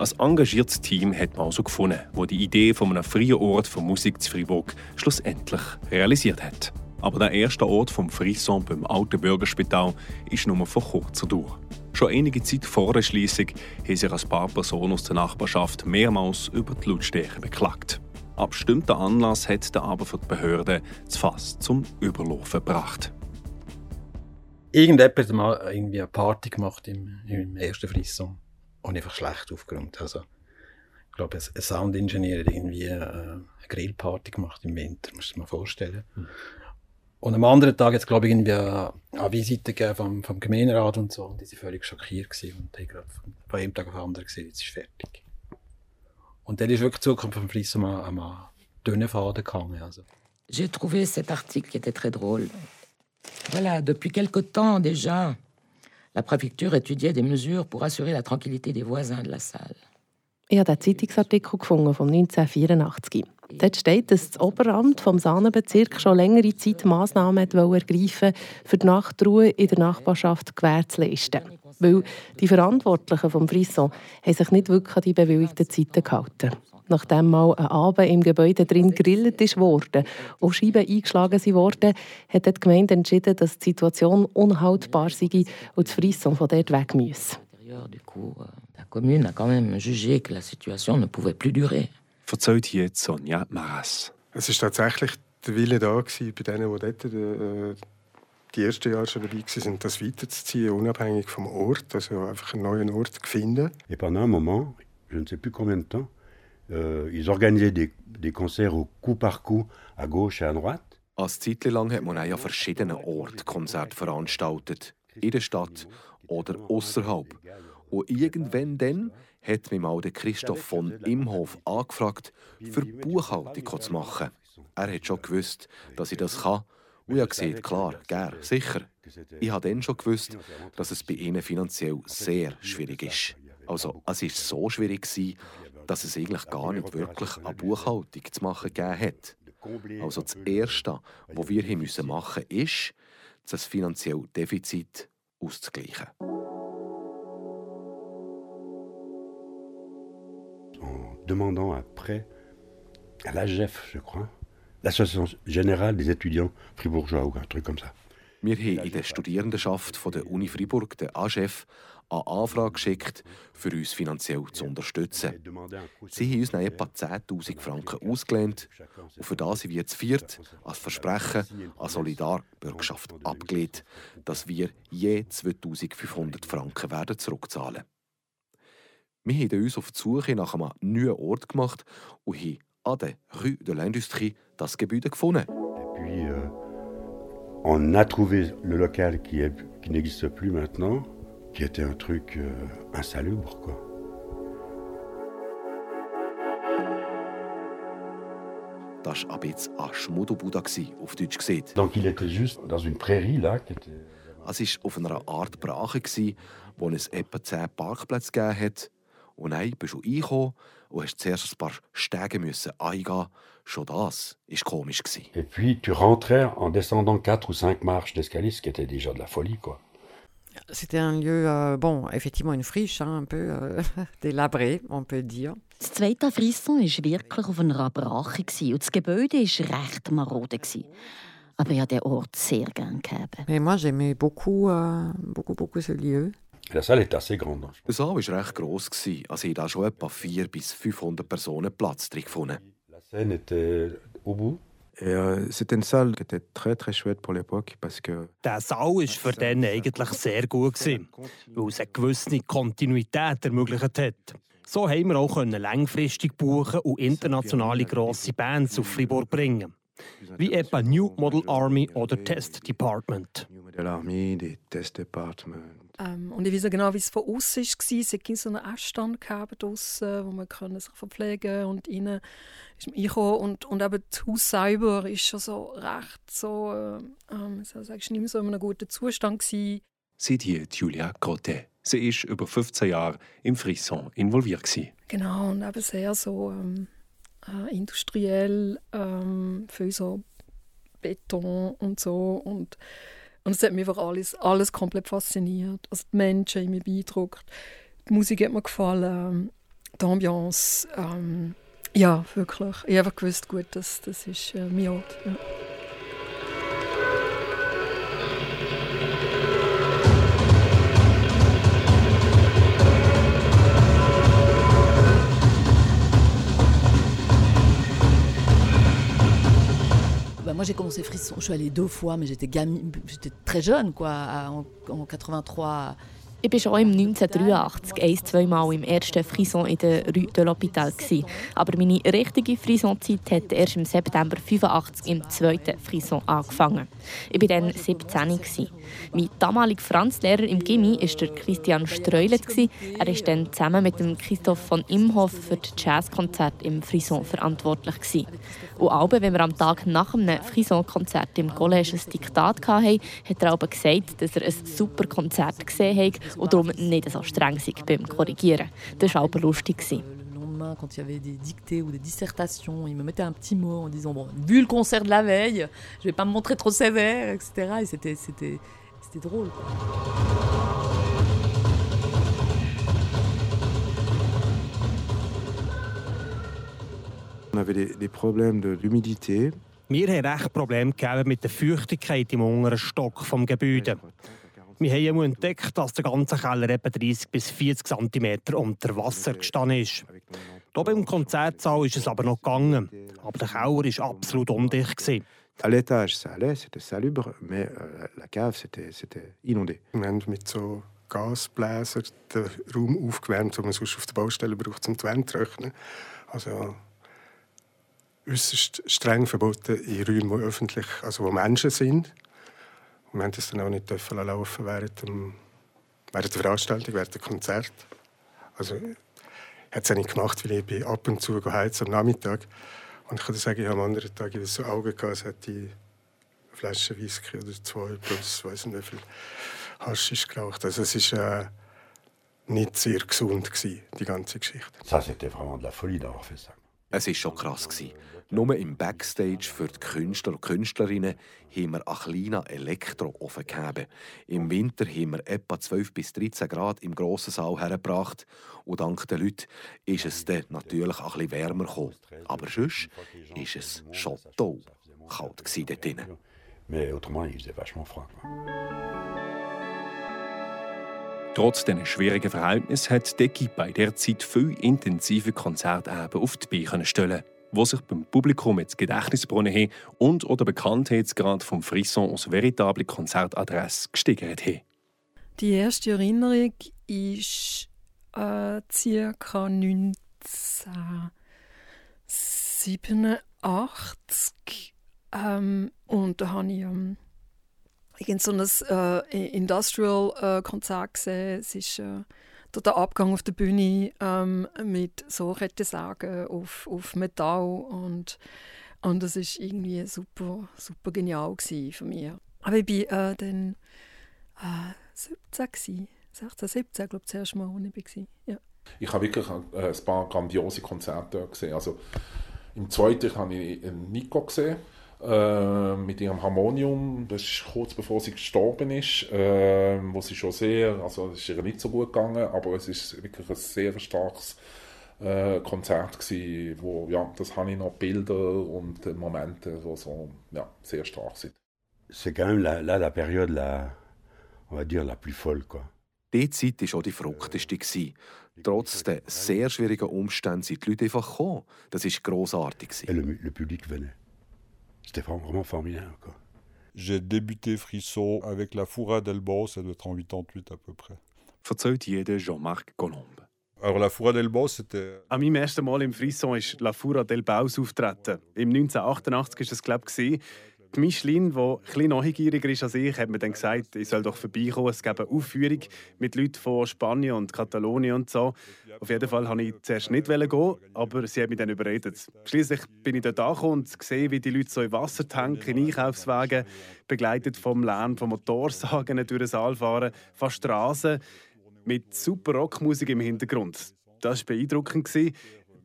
Ein engagiertes Team hat man also gefunden, das die Idee von einem freien Ort für Musik zu Fribourg schlussendlich realisiert hat. Aber der erste Ort vom Frisson beim Alten Bürgerspital ist nur von kurzer Dauer. Schon einige Zeit vor der Schließung haben sich ein paar Personen aus der Nachbarschaft mehrmals über die Lautstärke beklagt. Ab bestimmten Anlass hat der aber für die Behörden das Fass zum Überlaufen gebracht. Irgendjemand hat mal irgendwie eine Party gemacht im, im ersten Frisson und einfach schlecht aufgeräumt. Also, ich glaube, ein Soundingenieur hat irgendwie äh, eine Grillparty gemacht im Winter, musst du dir mal vorstellen. Mhm. Und am anderen Tag jetzt glaube ich irgendwie eine, Visite gegeben vom, vom Gemeinderat und so und die waren völlig schockiert gewesen und haben gerade von, von einem Tag auf den anderen gesehen, jetzt ist fertig. Und dann ist wirklich die Zukunft vom Flissen mal an einen dünnen Faden gegangen. Also. J'ai trouvé cet article qui était très drôle. Voilà, depuis quelque temps déjà, La préfecture étudiait des mesures pour assurer la tranquillité des voisins de la salle. Ich habe den Zeitungsartikel gefunden von 1984. Dort steht, dass das Oberamt vom Sahnenbezirk schon längere Zeit Massnahmen ergreifen für die Nachtruhe in der Nachbarschaft gewährleisten. Weil die Verantwortlichen vom Frisson haben sich nicht wirklich an die bewilligten Zeiten gehalten nachdem mal ein Abend im Gebäude drin gegrillt wurde und Scheiben eingeschlagen wurden, hat die Gemeinde entschieden, dass die Situation unhaltbar sei und das Frisson von dort weg müsse. La commune a quand même jugé que la situation ne pouvait plus durer. Verzeiht jetzt Sonja Maras. Es war tatsächlich der Wille da gewesen, bei denen, die dort äh, die ersten Jahre schon dabei waren, das weiterzuziehen, unabhängig vom Ort, also einfach einen neuen Ort zu finden. Et pendant un moment, je ne sais plus combien de temps, Euh, ils organisaient des, des concerts au coup par coup, à gauche et à droite. Als Zeit lang hat man auch an verschiedenen Orten Konzerte veranstaltet. In der Stadt oder außerhalb. Und irgendwann dann hat mich mal Christoph von Imhof angefragt, für Buchhaltung zu machen. Er hat schon gewusst, dass ich das kann. Und ich habe klar, gern, sicher. Ich habe dann schon gewusst, dass es bei ihnen finanziell sehr schwierig ist. Also, es war so schwierig, dass es eigentlich gar nicht wirklich eine Buchhaltung zu machen gegeben hat. Also das Erste, was wir hier machen müssen, ist, das finanzielle Defizit auszugleichen. En demandant prêt à l'AGEF, je crois, l'Association Générale des Étudiants Fribourgeois ou un truc comme ça. Wir haben in der Studierendenschaft von der Uni Fribourg, der AGEF, eine Anfrage geschickt, für uns finanziell zu unterstützen. Sie haben uns dann etwa 10'000 Franken ausgelehnt und für das sind wir jetzt viert als Versprechen an Solidarbürgschaft abgelehnt, dass wir je 2'500 Franken werden zurückzahlen Wir haben uns auf die Suche nach einem neuen Ort gemacht und haben an der Rue de l'Industrie das Gebäude gefunden. puis, euh, on a trouvé le local n'existe plus maintenant. Qui était un truc euh, insalubre, quoi. Donc il était juste dans une prairie là. Qui était... Es war auf einer Art Brache, wo es etwa zehn Parkplätze gegeben hat. Und dann bist du reingekommen und hast zuerst ein paar Stege müssen eingehen. Schon das war komisch. Et puis tu rentrais en descendant quatre ou cinq marches d'escalier, ce qui était déjà de la folie, quoi. C'était un lieu, euh, bon, effectivement une friche, hein, un peu euh, <laughs> délabré, on peut dire. Das zweite Frisson war wirklich auf einer Brache und das Gebäude war recht marode. Aber ich habe den Ort sehr gerne gehabt. Mais moi, j'aimais beaucoup, euh, beaucoup, beaucoup ce lieu. La salle est assez grande. Der Saal war recht gross, also ich da schon etwa 400 bis 500 Personen Platz drin gefunden. La scène était au bout. Et euh, c'était une salle qui était très très chouette pour l'époque parce que Der Saal war für den eigentlich sehr gut, gewesen, weil es eine gewisse Kontinuität ermöglicht hat. So haben wir auch langfristig buchen und internationale grosse Bands auf Fribourg bringen. Wie etwa New Model Army oder Test Department. de l'armée, des test departments. Ähm, und ich weiß genau, wie es von außen war. Es hatte so einen Essstand draussen, wo man können sich verpflegen und innen ist man reingekommen. Und, und eben das Haus selber ist schon so recht so, äh, ähm, so sagst, nicht mehr so in einem guten Zustand gewesen. Sieht hier Julia Grotte. Sie ist über 15 Jahre im Frisson involviert. Gewesen. Genau, und eben sehr so ähm, äh, industriell, ähm, viel so Beton und so. Und, und es hat mich einfach alles, alles komplett fasziniert. Also die Menschen haben mich beeindruckt, die Musik hat mir gefallen, die Ambiance. Ähm, ja, wirklich. Ich habe einfach gewusst, gut, das, das ist äh, mein Ort. Ja. Moi, j'ai commencé Frisson. Je suis allée deux fois, mais j'étais gamine, j'étais très jeune, quoi, en, en 83. Ich war schon im 1983 ein, zwei Mal im ersten Frison in der Rue de l'Hôpital. Aber meine richtige Frison-Zeit hat erst im September 85 im zweiten Frison angefangen. Ich war dann 17. gsi. Mein damaliger Franzlehrer im Gimmi war Christian Streulert. gsi. Er war dann zusammen mit dem Christoph von Imhoff für das Jazzkonzert im Frison verantwortlich. Und auch wenn wir am Tag nach einem Frison-Konzert im Collège ein Diktat hatten, hat er aber gesagt, dass er ein super Konzert gesehen hat und darum nicht so streng beim Korrigieren. Das war aber lustig. quand il y avait des dictées ou des dissertations, il me mettait un petit mot en disant bon, vu le concert de la veille, je vais pas me montrer trop sévère, etc. Et c'était, c'était, c'était drôle. quoi. On avait des, des problèmes de l'humidité. Wir haben recht Probleme gegeben mit der Feuchtigkeit im unteren Stock des Gebäudes. Wir haben entdeckt, dass der ganze Keller etwa 30 bis 40 cm unter Wasser gestanden ist. Hier beim Konzertsaal ist es aber noch gegangen. Aber der Keller war absolut undicht. gewesen. À l'étage, ça allait, c'était salubre, mais euh, la cave, c'était inondé. Wir haben mit so Gasbläser den Raum aufgewärmt, den man sonst auf der Baustelle braucht, um die Wände zu trocknen. Also äußerst streng verboten in Räumen, die öffentlich, also wo Menschen sind. Wir haben das dann auch nicht dürfen laufen während, dem, während der Veranstaltung, während der Konzert. Also ich habe es auch nicht gemacht, weil ich bin ab und zu geheizt am Nachmittag. Und ich kann dir sagen, ich habe am anderen Tag ich so Augen gehabt, als hätte ich eine Flasche Whisky oder zwei plus, weiß nicht wie viel Haschisch geraucht. Also es war äh, nicht sehr gesund, gewesen, die ganze Geschichte. Ça, c'était vraiment de la folie d'avoir fait ça. Es war schon krass. Gewesen. Nur im Backstage für die Künstler und Künstlerinnen haben wir einen kleinen Elektroofen gegeben. Im Winter haben wir etwa 12 bis 13 Grad im grossen Saal hergebracht. Und dank den Leuten ist es dann natürlich auch ein bisschen wärmer gekommen. Aber sonst war es schon toll kalt dort drinnen. Mais autrement, il faisait vachement froid. Trotz diesen schwierigen Verhältnissen hat die Equipe bei der Zeit viel intensive Konzerte auf die Beine stellen wo sich beim Publikum ins Gedächtnis gebrannt haben und oder Bekanntheitsgrad vom Frisson als veritable Konzertadresse gesteigert haben. Die erste Erinnerung ist äh, ca. 1987. Ähm, und da habe ich ähm, irgend so ein äh, Industrial-Konzert gesehen. Es ist äh, der Abgang auf der Bühne ähm, mit so Kettensägen auf, auf Metall. Und, und das war irgendwie super, super genial für mich. Aber ich war äh, dann äh, 17, gewesen. 16, 17, glaube ich, das erste Mal, als ich war. Ja. Ich habe wirklich äh, ein paar grandiose Konzerte gesehen. Also, Im zweiten habe ich Nico gesehen äh, mit ihrem Harmonium. Das ist kurz bevor sie gestorben ist, äh, wo sie schon sehr, also es ist ihr nicht so gut gegangen, aber es ist wirklich ein sehr starkes äh, Konzert gewesen, wo, ja, das habe ich noch Bilder und Momente, die so, ja, sehr stark sind. C'est quand même la, la, la période, la, on va dire, la plus folle, quoi. Die Zeit war auch die verrückteste. Trotz der sehr schwierigen Umstände sind die Leute einfach gekommen. Das war grossartig. Et le, le public venait. C'était vraiment formidable. Quoi. J'ai débuté Frisson avec la Foura d'Elbao, ça doit être en 88 à peu près. Verzählt jeder Jean-Marc Colombe. Alors la Foura d'Elbao, c'était... An meinem ersten Mal im Frisson ist La Fura del Baus auftreten. Im 1988 war das, glaube ich, die Micheline, die etwas neugieriger ist als ich, hat mir dann gesagt, ich soll doch vorbeikommen. Es gäbe eine Aufführung mit Leuten von Spanien und Katalonien und so. Auf jeden Fall wollte ich zuerst nicht gehen, aber sie hat mich dann überredet. Schließlich bin ich dort angekommen und gesehen, wie die Leute so in Wassertanken, in Einkaufswagen, begleitet vom Lärm von Motorsagen <laughs> durch den Saal fahren, fast Straßen mit super Rockmusik im Hintergrund. Das war beeindruckend.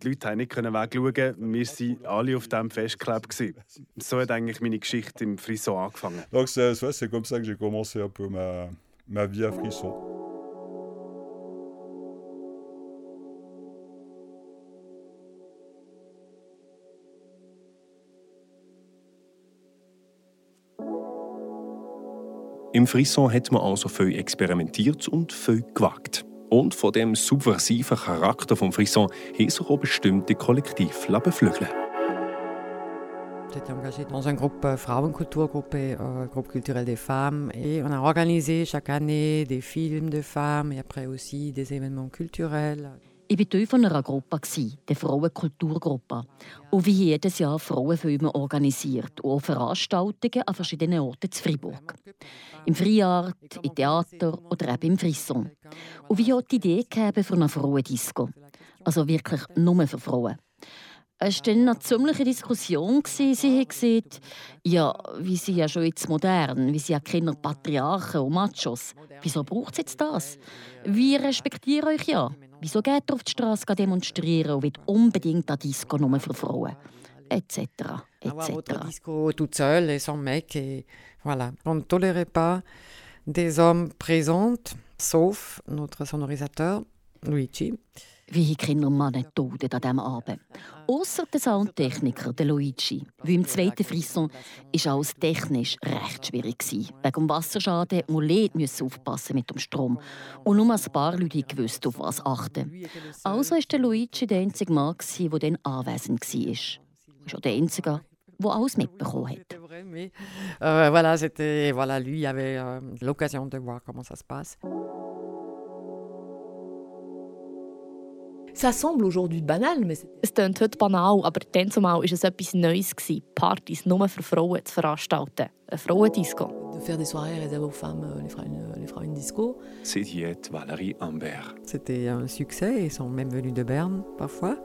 Die Leute konnten nicht wegschauen. Wir waren alle auf diesem Festkleber. So hat eigentlich meine Geschichte im Frisson angefangen. Donc c'est comme ça que j'ai commencé un peu ma, ma vie à Frisson. Im Frisson hat man also viel experimentiert und viel gewagt. Und von dem subversiven Charakter vom Frisson haben sich auch bestimmte Kollektive beflügeln J'étais engagée dans un groupe euh, Frauenkulturgruppe, euh, groupe culturel des femmes. Et on a organisé chaque année des films de femmes et après aussi des événements culturels. Ich war Teil einer Gruppe, der Frauenkulturgruppe. Und wie jedes Jahr Frauenfilme organisiert und auch Veranstaltungen an verschiedenen Orten in Freiburg. Im Frühjahr, im Theater oder eben im Frisson. Und wie auch die Idee gegeben für eine Frauendisco. Also wirklich nur für Frauen. Es war eine ziemliche Diskussion. Sie haben gesagt, ja, wie sind ja schon jetzt modern, wie sind ja Kinder Patriarchen und Machos. Wieso braucht es jetzt das? Wir respektieren euch ja. Wieso geht ihr auf die Straße demonstrieren und will unbedingt eine Disco nur für Frauen? Etc. etc. Votre disco toute seule sans mec. Et voilà. On ne tolérait pas des hommes présents, sauf notre sonorisateur, Luigi. Wie Kinder Männer toten an diesem Abend. Außer der Soundtechniker, der Luigi. Wie im zweiten Frisson war alles technisch recht schwierig. Wegen Wasserschaden musste man aufpassen mit dem Strom. Und nur ein paar Leute wussten, auf was achten. Also war der Luigi der einzige Mann, der dann anwesend war. War der einzige, der alles mitbekommen hat. Voilà, c'était, voilà, lui avait euh, l'occasion de voir comment ça se passe. Ça semble aujourd'hui banal, mais es klingt heute banal, aber dann zumal war es etwas Neues, gewesen, Partys nur für Frauen zu veranstalten. Eine Frauendisco. De faire des soirées réservées aux femmes, euh, les Frauen, les Frauen Disco. C'est dit Valérie Ambert. C'était un succès, ils sont même venus de Berne parfois.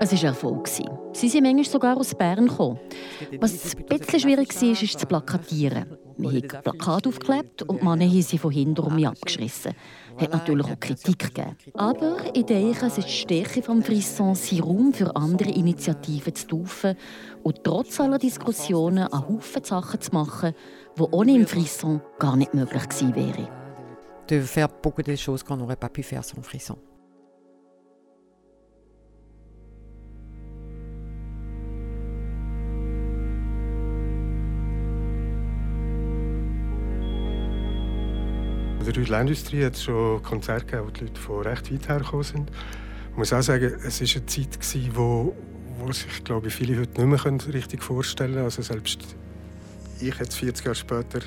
Es war ein Erfolg. Sie sind manchmal sogar aus Bern gekommen. Was ein bisschen schwierig war, ist das Plakatieren. Wir haben Plakate aufgeklebt und die Männer haben sie von hinten um mich abgeschrissen. Hat natürlich auch Kritik gegeben. Aber ich denke, es ist die Stärke des Frisson, seinen Raum für andere Initiativen zu taufen und trotz aller Diskussionen einen Haufen Sachen zu machen, die ohne im Frisson gar nicht möglich gewesen wären. De faire beaucoup de choses qu'on n'aurait pas pu faire sans Frisson. Der Rüdlindustrie hat es schon Konzerte gegeben, wo die Leute von recht weit her gekommen sind. Ich muss auch sagen, es war eine Zeit, gewesen, wo, wo sich glaube ich, viele heute nicht mehr richtig vorstellen können. Also selbst ich jetzt 40 Jahre später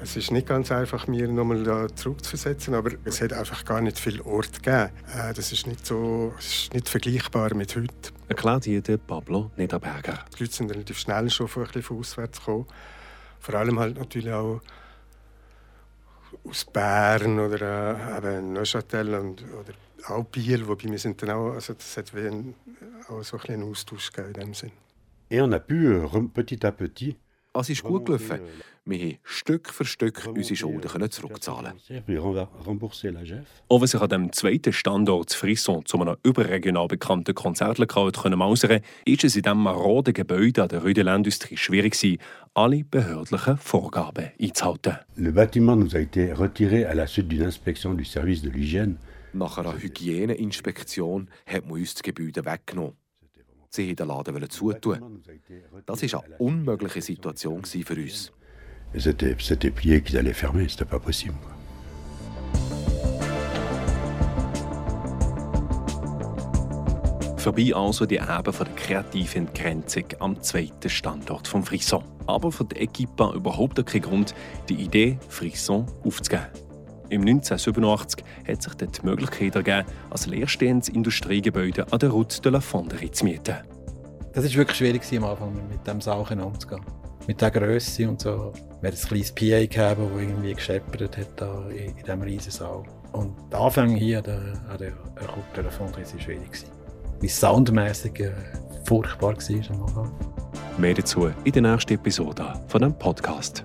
es ist nicht ganz einfach, mir nochmal da zurückzuversetzen, aber es hat einfach gar nicht viel Ort gegeben. Äh, das ist nicht so, ist nicht vergleichbar mit heute. Erklärt hier der Pablo Niederberger. Die Leute sind relativ schnell schon von, ein bisschen von auswärts gekommen. Vor allem halt natürlich auch aus Bern oder äh, eben Neuchâtel und, oder auch Biel, wobei wir sind dann auch, also das hat wie ein, auch so ein einen Austausch gegeben in dem Sinn. Et on a pu, petit à petit, Es ist gut gelaufen. Wir haben Stück für Stück unsere Schulden zurückzahlen Auch wenn sich an dem zweiten Standort Frisson zu einem überregional bekannten Konzertlokal mausern ist es in diesem maroden Gebäude an der Rue de l'Industrie schwierig alle behördlichen Vorgaben einzuhalten. Le bâtiment nous a été retiré à la suite d'une inspection du service de l'hygiène. Nach einer Hygieneinspektion hat man uns das Gebäude weggenommen. Sie wollten den Laden zutun. Das war eine unmögliche Situation für uns. C'était plié qu'ils allaient fermer, c'était pas possible. Vorbei also die Eben von der kreativen Entgrenzung am zweiten Standort von Frisson. Aber für die Equipe überhaupt kein Grund, die Idee Frisson aufzugeben. Im 1987 hat sich dort die Möglichkeit ergeben, als leerstehendes Industriegebäude an der Route de la Fonderie zu mieten. Das war wirklich schwierig am Anfang, mit dem Sachen umzugehen. Mit der Größe und so. Wir hatten ein kleines PA gegeben, das irgendwie gescheppert hat da in, diesem riesen Saal. Und der Anfang hier an der, an der Route de la Fonderie war schwierig. Wie soundmäßig äh, furchtbar war am Anfang. Mehr dazu in der nächsten Episode von dem Podcast.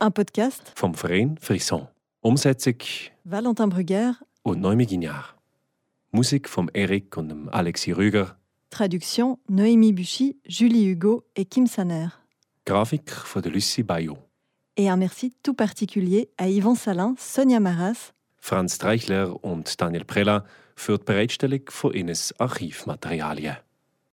Un podcast vom Verein Frisson. Umsetzung Valentin Brugger und Noémie Guignard. Musik von Eric und dem Alexis Rüger. Traduction Noémie Buchy, Julie Hugo et Kim Saner. Grafik von der Lucie Bayot. Et un merci tout particulier à Yvon Salin, Sonja Maras, Franz Streichler und Daniel Prella für die Bereitstellung von Ines Archivmaterialien.